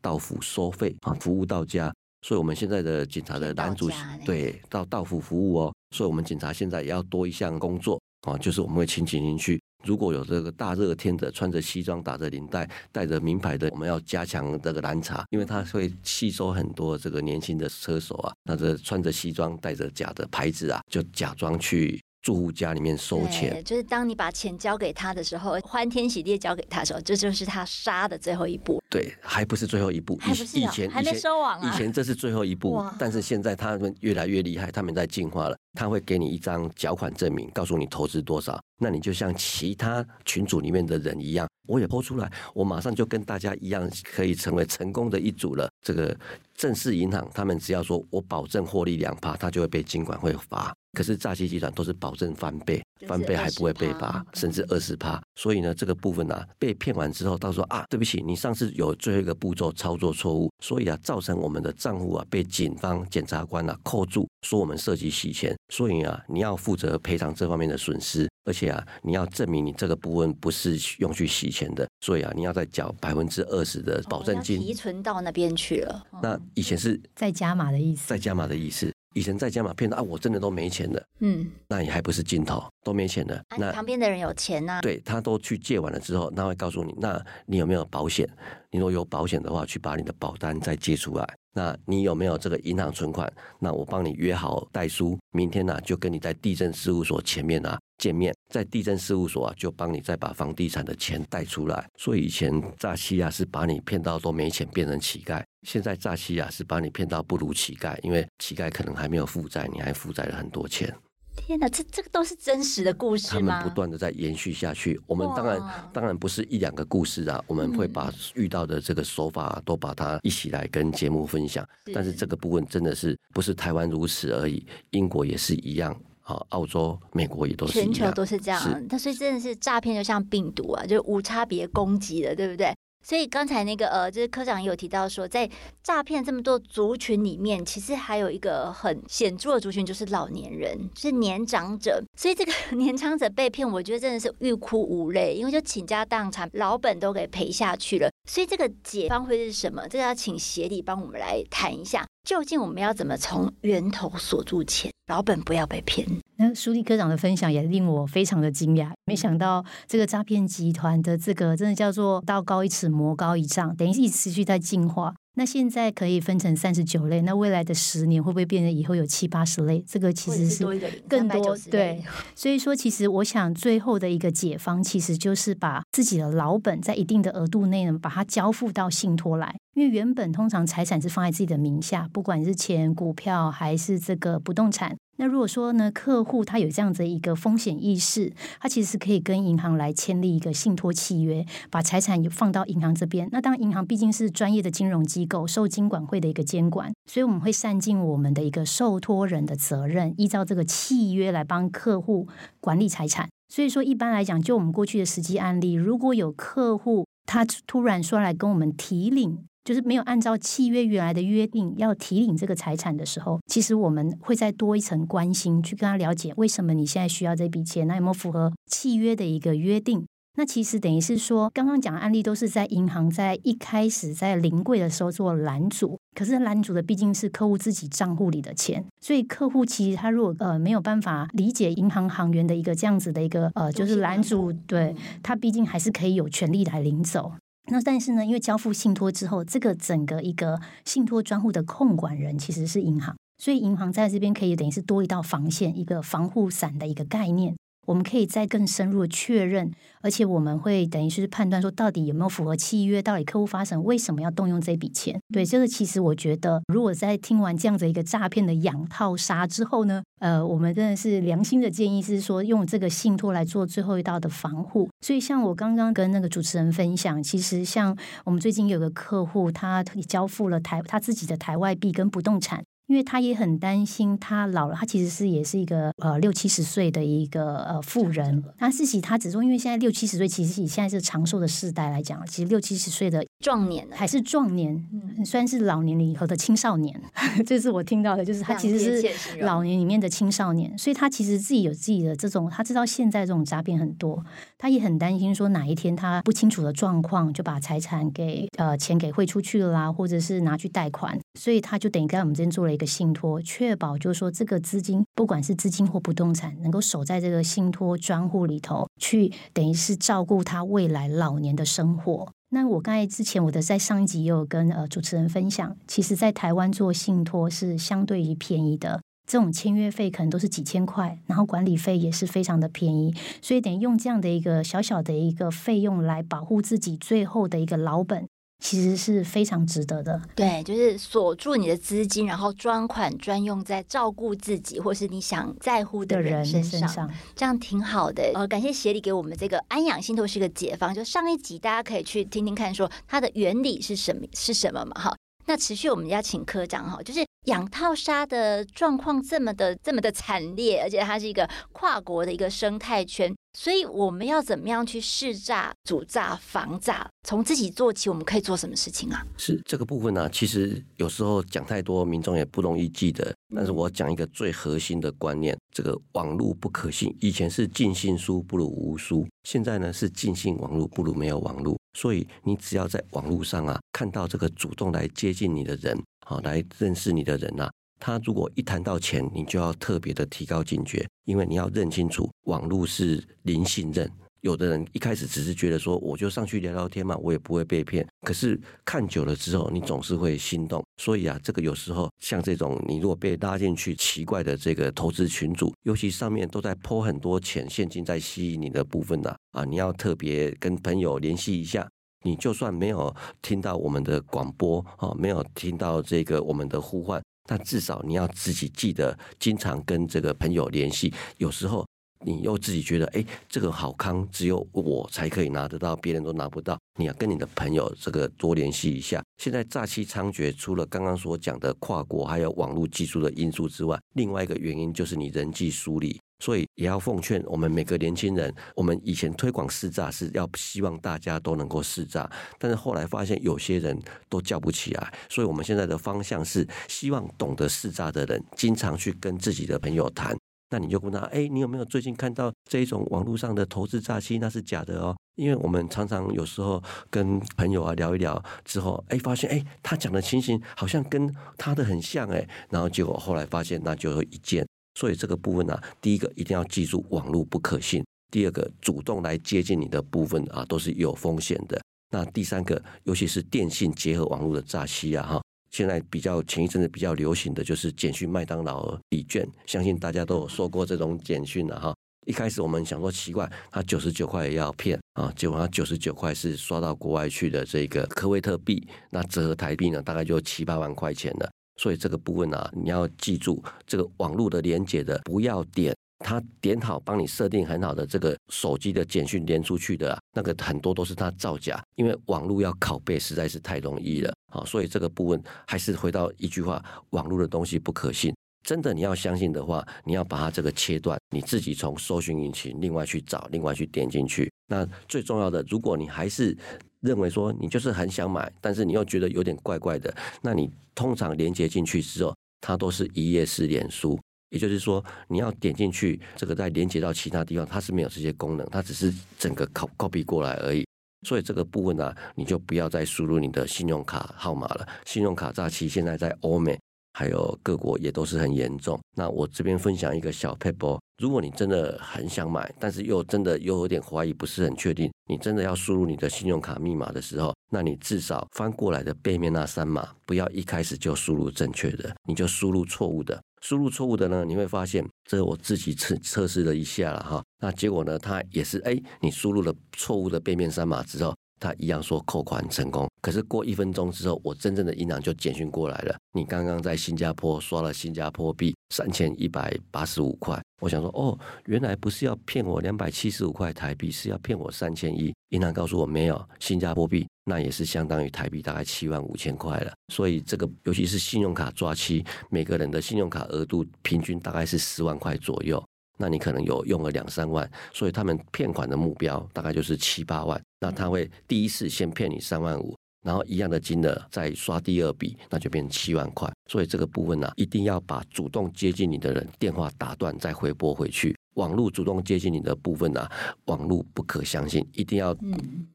Speaker 1: 到府收费啊，服务到家。所以，我们现在的警察的男主，对，到到府服务哦。所以，我们警察现在也要多一项工作啊，就是我们会请警员去，如果有这个大热天的，穿着西装、打着领带、带着名牌的，我们要加强这个拦查，因为他会吸收很多这个年轻的车手啊，那这穿着西装、带着假的牌子啊，就假装去。住户家里面收钱，
Speaker 2: 就是当你把钱交给他的时候，欢天喜地交给他的时候，这就是他杀的最后一步。
Speaker 1: 对，还不是最后一步，
Speaker 2: 还不是以前还没收网啊。
Speaker 1: 以前这是最后一步，但是现在他们越来越厉害，他们在进化了。他会给你一张缴款证明，告诉你投资多少，那你就像其他群组里面的人一样，我也抛出来，我马上就跟大家一样，可以成为成功的一组了。这个正式银行，他们只要说我保证获利两趴，他就会被监管会罚。可是诈欺集团都是保证翻倍，翻倍还不会被罚，甚至二十趴。所以呢，这个部分啊，被骗完之后，到时候啊，对不起，你上次有最后一个步骤操作错误，所以啊，造成我们的账户啊被警方检察官啊扣住，说我们涉及洗钱。所以啊，你要负责赔偿这方面的损失，而且啊，你要证明你这个部分不是用去洗钱的。所以啊，你要再缴百分之二十的保证金，
Speaker 2: 提存到那边去了。
Speaker 1: 那以前是
Speaker 3: 再加码的意思，
Speaker 1: 再加码的意思。以前在加码骗到啊，我真的都没钱了。嗯，那你还不是尽头都没钱了？
Speaker 2: 那旁边的人有钱呐？
Speaker 1: 对，他都去借完了之后，他会告诉你，那你有没有保险？你如果有保险的话，去把你的保单再借出来。那你有没有这个银行存款？那我帮你约好代书，明天呢、就跟你在地震事务所前面啊见面，在地震事务所啊就帮你再把房地产的钱贷出来。所以以前诈欺啊是把你骗到都没钱变成乞丐，现在诈欺啊是把你骗到不如乞丐，因为乞丐可能还没有负债，你还负债了很多钱。
Speaker 2: 天哪，这这个都是真实的故事吗？
Speaker 1: 他们不断的在延续下去。我们当然当然不是一两个故事啊，我们会把遇到的这个手法都把它一起来跟节目分享。但是这个部分真的是不是台湾如此而已，英国也是一样啊，澳洲、美国也都是，
Speaker 2: 全球都是这样。但所以真的是诈骗就像病毒啊，就无差别攻击的，对不对？所以刚才那个呃，就是科长有提到说，在诈骗这么多族群里面，其实还有一个很显著的族群，就是老年人，是年长者。所以这个 年长者被骗，我觉得真的是欲哭无泪，因为就倾家荡产，老本都给赔下去了。所以这个解方会是什么？这个要请协理帮我们来谈一下，究竟我们要怎么从源头锁住钱，老本不要被骗。
Speaker 3: 那舒立科长的分享也令我非常的惊讶，没想到这个诈骗集团的这个真的叫做道高一尺，魔高一丈，等于一直持续在进化。那现在可以分成三十九类，那未来的十年会不会变成以后有七八十类？这个其实是更多，多对。所以说，其实我想最后的一个解方，其实就是把自己的老本在一定的额度内呢，把它交付到信托来。因为原本通常财产是放在自己的名下，不管是钱、股票还是这个不动产。那如果说呢，客户他有这样子一个风险意识，他其实是可以跟银行来签立一个信托契约，把财产放到银行这边。那当然，银行毕竟是专业的金融机构，受金管会的一个监管，所以我们会善尽我们的一个受托人的责任，依照这个契约来帮客户管理财产。所以说，一般来讲，就我们过去的实际案例，如果有客户他突然说来跟我们提领。就是没有按照契约原来的约定要提领这个财产的时候，其实我们会再多一层关心，去跟他了解为什么你现在需要这笔钱，那有没有符合契约的一个约定？那其实等于是说，刚刚讲的案例都是在银行在一开始在临柜的时候做拦阻，可是拦阻的毕竟是客户自己账户里的钱，所以客户其实他如果呃没有办法理解银行行员的一个这样子的一个呃就是拦阻，对，他毕竟还是可以有权利来领走。那但是呢，因为交付信托之后，这个整个一个信托专户的控管人其实是银行，所以银行在这边可以等于是多一道防线，一个防护伞的一个概念。我们可以再更深入的确认，而且我们会等于是判断说，到底有没有符合契约，到底客户发生为什么要动用这笔钱？对，这个其实我觉得，如果在听完这样子一个诈骗的养套杀之后呢，呃，我们真的是良心的建议是说，用这个信托来做最后一道的防护。所以，像我刚刚跟那个主持人分享，其实像我们最近有个客户，他交付了台他自己的台外币跟不动产。因为他也很担心，他老了，他其实是也是一个呃六七十岁的一个呃妇人。他自己他只说，因为现在六七十岁，其实以现在是长寿的世代来讲，其实六七十岁的
Speaker 2: 壮年
Speaker 3: 还是壮年，虽然是老年里头的青少年。这是我听到的，就是他其实是老年里面的青少年，所以他其实自己有自己的这种，他知道现在这种诈骗很多，他也很担心说哪一天他不清楚的状况就把财产给呃钱给汇出去了啦，或者是拿去贷款，所以他就等于在我们这边做了。一个信托，确保就是说，这个资金不管是资金或不动产，能够守在这个信托专户里头，去等于是照顾他未来老年的生活。那我刚才之前我的在上一集也有跟呃主持人分享，其实，在台湾做信托是相对于便宜的，这种签约费可能都是几千块，然后管理费也是非常的便宜，所以等于用这样的一个小小的一个费用来保护自己最后的一个老本。其实是非常值得的，
Speaker 2: 对，就是锁住你的资金，然后专款专用在照顾自己或是你想在乎的人身上，身上这样挺好的。呃，感谢协理给我们这个安养信托是个解放，就上一集大家可以去听听看，说它的原理是什么是什么嘛？哈，那持续我们要请科长哈，就是养套杀的状况这么的这么的惨烈，而且它是一个跨国的一个生态圈。所以我们要怎么样去识诈、阻诈、防炸？从自己做起，我们可以做什么事情啊？
Speaker 1: 是这个部分呢、啊，其实有时候讲太多，民众也不容易记得。但是我讲一个最核心的观念：这个网络不可信。以前是尽信书不如无书，现在呢是尽信网络不如没有网络。所以你只要在网络上啊，看到这个主动来接近你的人，好来认识你的人啊。他如果一谈到钱，你就要特别的提高警觉，因为你要认清楚，网络是零信任。有的人一开始只是觉得说，我就上去聊聊天嘛，我也不会被骗。可是看久了之后，你总是会心动。所以啊，这个有时候像这种，你如果被拉进去奇怪的这个投资群组，尤其上面都在泼很多钱现金在吸引你的部分呢，啊，啊，你要特别跟朋友联系一下。你就算没有听到我们的广播啊，没有听到这个我们的呼唤。但至少你要自己记得，经常跟这个朋友联系。有时候你又自己觉得，哎，这个好康只有我才可以拿得到，别人都拿不到。你要跟你的朋友这个多联系一下。现在诈欺猖獗，除了刚刚所讲的跨国还有网络技术的因素之外，另外一个原因就是你人际疏离。所以也要奉劝我们每个年轻人，我们以前推广试诈是要希望大家都能够试诈，但是后来发现有些人都叫不起来，所以我们现在的方向是希望懂得试诈的人经常去跟自己的朋友谈。那你就问他，哎，你有没有最近看到这一种网络上的投资诈欺？那是假的哦，因为我们常常有时候跟朋友啊聊一聊之后，哎，发现哎他讲的情形好像跟他的很像哎，然后结果后来发现那就一件。所以这个部分呢、啊，第一个一定要记住网络不可信；第二个，主动来接近你的部分啊，都是有风险的。那第三个，尤其是电信结合网络的诈欺啊，哈，现在比较前一阵子比较流行的就是简讯麦当劳礼券，相信大家都有收过这种简讯了哈。一开始我们想说奇怪，他九十九块也要骗啊，结果他九十九块是刷到国外去的这个科威特币，那折合台币呢，大概就七八万块钱了。所以这个部分啊，你要记住，这个网络的连接的不要点，他点好帮你设定很好的这个手机的简讯连出去的，那个很多都是他造假，因为网络要拷贝实在是太容易了。好，所以这个部分还是回到一句话，网络的东西不可信。真的你要相信的话，你要把它这个切断，你自己从搜寻引擎另外去找，另外去点进去。那最重要的，如果你还是认为说你就是很想买，但是你又觉得有点怪怪的，那你通常连接进去之后，它都是一页式脸书，也就是说，你要点进去，这个再连接到其他地方，它是没有这些功能，它只是整个 copy 过来而已。所以这个部分呢、你就不要再输入你的信用卡号码了。信用卡诈欺现在在欧美还有各国也都是很严重。那我这边分享一个小撇步，如果你真的很想买，但是又真的又有点怀疑，不是很确定，你真的要输入你的信用卡密码的时候，那你至少翻过来的背面那三码，不要一开始就输入正确的，你就输入错误的。输入错误的呢，你会发现，这我自己测测试了一下了哈，那结果呢，它也是哎，你输入了错误的背面三码之后。他一样说扣款成功，可是过一分钟之后，我真正的银行就简讯过来了。你刚刚在新加坡刷了新加坡币三千一百八十五块，我想说哦，原来不是要骗我两百七十五块台币，是要骗我三千一。银行告诉我没有新加坡币，那也是相当于台币大概七万五千块了。所以这个尤其是信用卡抓期，每个人的信用卡额度平均大概是十万块左右。那你可能有用了两三万，所以他们骗款的目标大概就是七八万。那他会第一次先骗你三万五，然后一样的金额再刷第二笔，那就变成七万块。所以这个部分呢、啊，一定要把主动接近你的人电话打断，再回拨回去。网络主动接近你的部分呢、啊，网络不可相信，一定要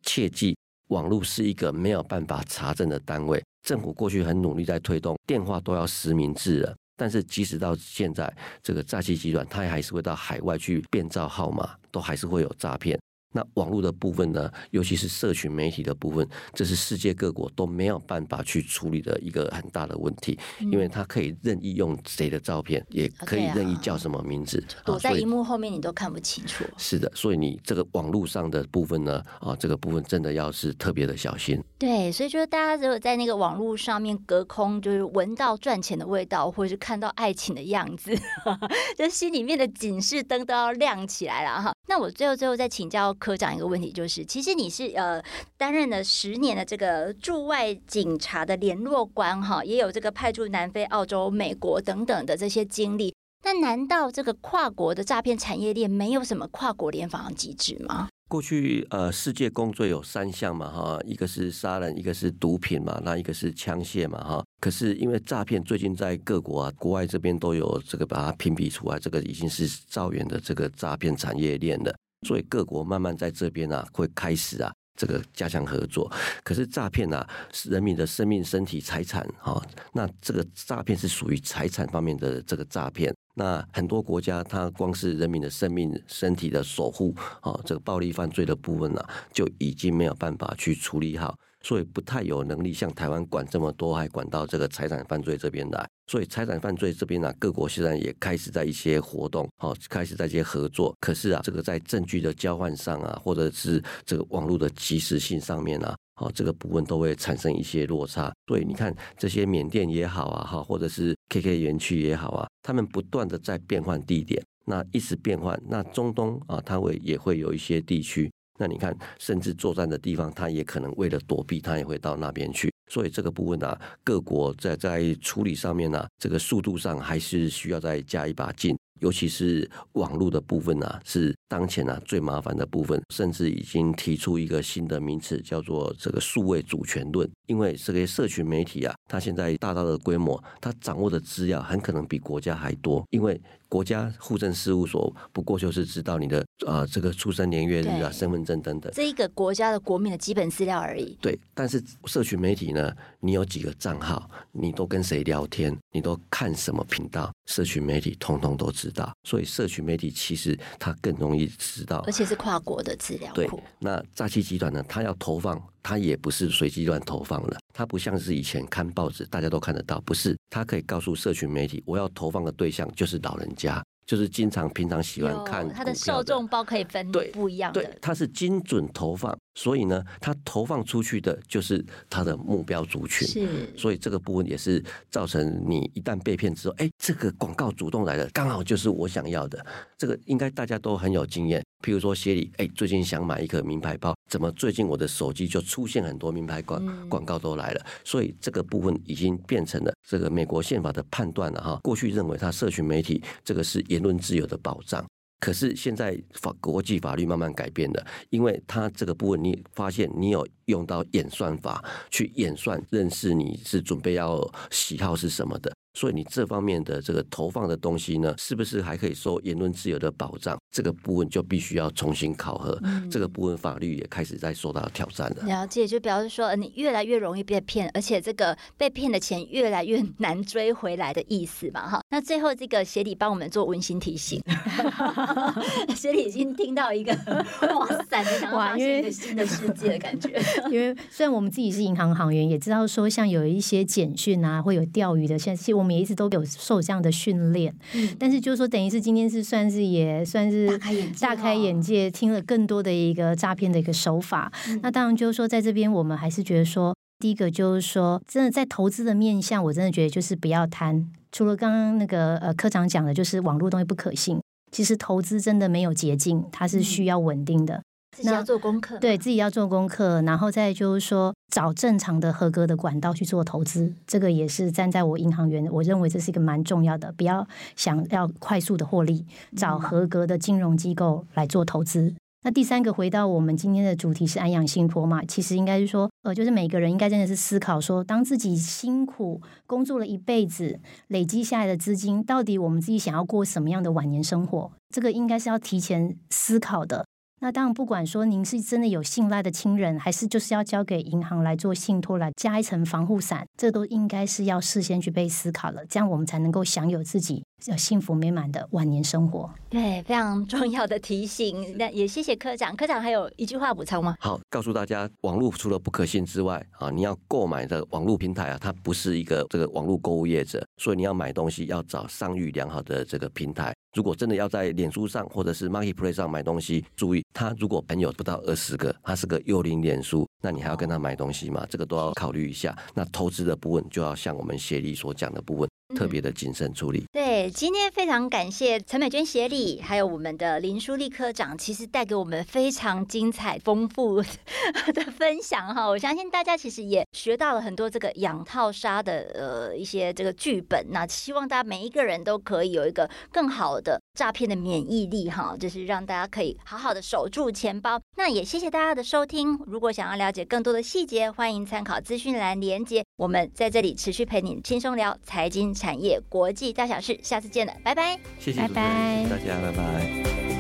Speaker 1: 切记，网络是一个没有办法查证的单位。政府过去很努力在推动电话都要实名制了。但是即使到现在，这个诈欺集团他还是会到海外去变造号码，都还是会有诈骗。那网络的部分呢，尤其是社群媒体的部分，这是世界各国都没有办法去处理的一个很大的问题，因为它可以任意用谁的照片，也可以任意叫什么名字，
Speaker 2: 躲在荧幕后面你都看不清楚。
Speaker 1: 是的，所以你这个网络上的部分呢，啊，这个部分真的要是特别的小心。
Speaker 2: 对，所以就是大家如果在那个网络上面隔空就是闻到赚钱的味道，或者是看到爱情的样子，就心里面的警示灯都要亮起来了哈。那我最后最后再请教科长一个问题，就是其实你是呃担任了十年的这个驻外警察的联络官哈，也有这个派驻南非、澳洲、美国等等的这些经历。那难道这个跨国的诈骗产业链没有什么跨国联防机制吗？
Speaker 1: 过去呃世界公罪有三项嘛哈，一个是杀人，一个是毒品嘛，那一个是枪械嘛哈。可是因为诈骗最近在各国啊国外这边都有这个把它评比出来，这个已经是造远的这个诈骗产业链了。所以各国慢慢在这边啊，会开始啊，这个加强合作。可是诈骗啊，是人民的生命、身体、财产啊，那这个诈骗是属于财产方面的这个诈骗。那很多国家，它光是人民的生命、身体的守护啊，这个暴力犯罪的部分啊，就已经没有办法去处理好。所以不太有能力像台湾管这么多，还管到这个财产犯罪这边来。所以财产犯罪这边呢、啊，各国现在也开始在一些活动，好，开始在一些合作。可是啊，这个在证据的交换上啊，或者是这个网络的及时性上面啊，哦，这个部分都会产生一些落差。所以你看这些缅甸也好啊，哈，或者是 KK 园区也好啊，他们不断的在变换地点，那一直变换，那中东啊，它会也会有一些地区。那你看，甚至作战的地方，他也可能为了躲避，他也会到那边去。所以这个部分呢、啊，各国在在处理上面呢、啊，这个速度上还是需要再加一把劲。尤其是网络的部分呢、啊，是当前呢、啊、最麻烦的部分，甚至已经提出一个新的名词，叫做这个数位主权论。因为这个社群媒体啊，它现在大大的规模，它掌握的资料很可能比国家还多，因为。国家户政事务所不过就是知道你的啊、呃、这个出生年月日啊、身份证等等，
Speaker 2: 这一个国家的国民的基本资料而已。
Speaker 1: 对，但是社群媒体呢，你有几个账号，你都跟谁聊天，你都看什么频道，社群媒体通通都知道。所以社群媒体其实它更容易知道，
Speaker 2: 而且是跨国的资料库。
Speaker 1: 对，那诈欺集团呢，它要投放。它也不是随机乱投放了，它不像是以前看报纸大家都看得到，不是，它可以告诉社群媒体，我要投放的对象就是老人家。就是经常平常喜欢看的，
Speaker 2: 它的受众包可以分对不一样的，
Speaker 1: 对，它是精准投放，所以呢，它投放出去的就是它的目标族群，
Speaker 2: 是，
Speaker 1: 所以这个部分也是造成你一旦被骗之后，哎，这个广告主动来了，刚好就是我想要的，这个应该大家都很有经验。譬如说，协理，哎，最近想买一个名牌包，怎么最近我的手机就出现很多名牌广广告都来了？所以这个部分已经变成了这个美国宪法的判断了哈。过去认为它社群媒体这个是言论自由的保障，可是现在法国际法律慢慢改变了，因为它这个部分你发现你有用到演算法去演算认识你是准备要喜好是什么的，所以你这方面的这个投放的东西呢，是不是还可以受言论自由的保障？这个部分就必须要重新考核。嗯、这个部分法律也开始在受到挑战了。
Speaker 2: 了解，就表示说你越来越容易被骗，而且这个被骗的钱越来越 难追回来的意思嘛？哈，那最后这个协理帮我们做温馨提醒，协理已经听到一个哇塞，的想到发现一个新的世界的感觉。
Speaker 3: 因为虽然我们自己是银行行员，也知道说像有一些简讯啊，会有钓鱼的，现在其实我们也一直都有受这样的训练。嗯、但是就是说，等于是今天是算是也算是大开眼界，大开眼界，听了更多的一个诈骗的一个手法。嗯、那当然就是说，在这边我们还是觉得说，第一个就是说，真的在投资的面向，我真的觉得就是不要贪。除了刚刚那个呃科长讲的，就是网络东西不可信，其实投资真的没有捷径，它是需要稳定的。嗯
Speaker 2: 自己要做功课，
Speaker 3: 对自己要做功课，然后再就是说找正常的、合格的管道去做投资，这个也是站在我银行员，我认为这是一个蛮重要的。不要想要快速的获利，找合格的金融机构来做投资。嗯、那第三个，回到我们今天的主题是安养信托嘛，其实应该是说，呃，就是每个人应该真的是思考说，当自己辛苦工作了一辈子，累积下来的资金，到底我们自己想要过什么样的晚年生活？这个应该是要提前思考的。那当然，不管说您是真的有信赖的亲人，还是就是要交给银行来做信托，来加一层防护伞，这都应该是要事先去被思考了，这样我们才能够享有自己幸福美满的晚年生活。
Speaker 2: 对，非常重要的提醒。那也谢谢科长，科长还有一句话补充吗？
Speaker 1: 好，告诉大家，网络除了不可信之外，啊，你要购买的网络平台啊，它不是一个这个网络购物业者，所以你要买东西要找商誉良好的这个平台。如果真的要在脸书上或者是 Marketplace 上买东西，注意他如果朋友不到二十个，他是个幽灵脸书，那你还要跟他买东西吗？这个都要考虑一下。那投资的部分就要像我们协理所讲的部分。特别的谨慎处理。
Speaker 2: 对，今天非常感谢陈美娟协理，还有我们的林书立科长，其实带给我们非常精彩、丰富 的分享哈。我相信大家其实也学到了很多这个养套杀的呃一些这个剧本。那希望大家每一个人都可以有一个更好的诈骗的免疫力哈，就是让大家可以好好的守住钱包。那也谢谢大家的收听。如果想要了解更多的细节，欢迎参考资讯栏连接。我们在这里持续陪你轻松聊财经产业国际大小事，下次见了，拜拜，
Speaker 1: 谢谢，拜拜，大家拜拜。